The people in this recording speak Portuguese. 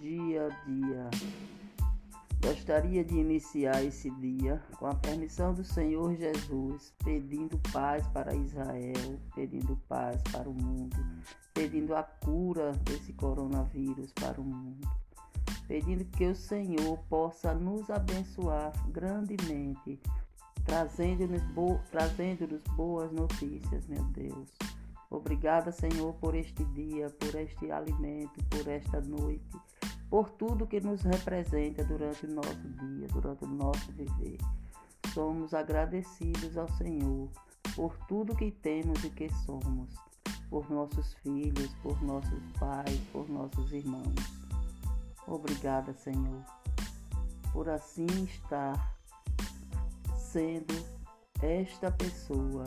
dia a dia. Gostaria de iniciar esse dia com a permissão do Senhor Jesus, pedindo paz para Israel, pedindo paz para o mundo, pedindo a cura desse coronavírus para o mundo, pedindo que o Senhor possa nos abençoar grandemente, trazendo-nos bo trazendo boas notícias, meu Deus. Obrigada, Senhor, por este dia, por este alimento, por esta noite por tudo que nos representa durante o nosso dia, durante o nosso viver. Somos agradecidos ao Senhor por tudo que temos e que somos, por nossos filhos, por nossos pais, por nossos irmãos. Obrigada, Senhor, por assim estar sendo esta pessoa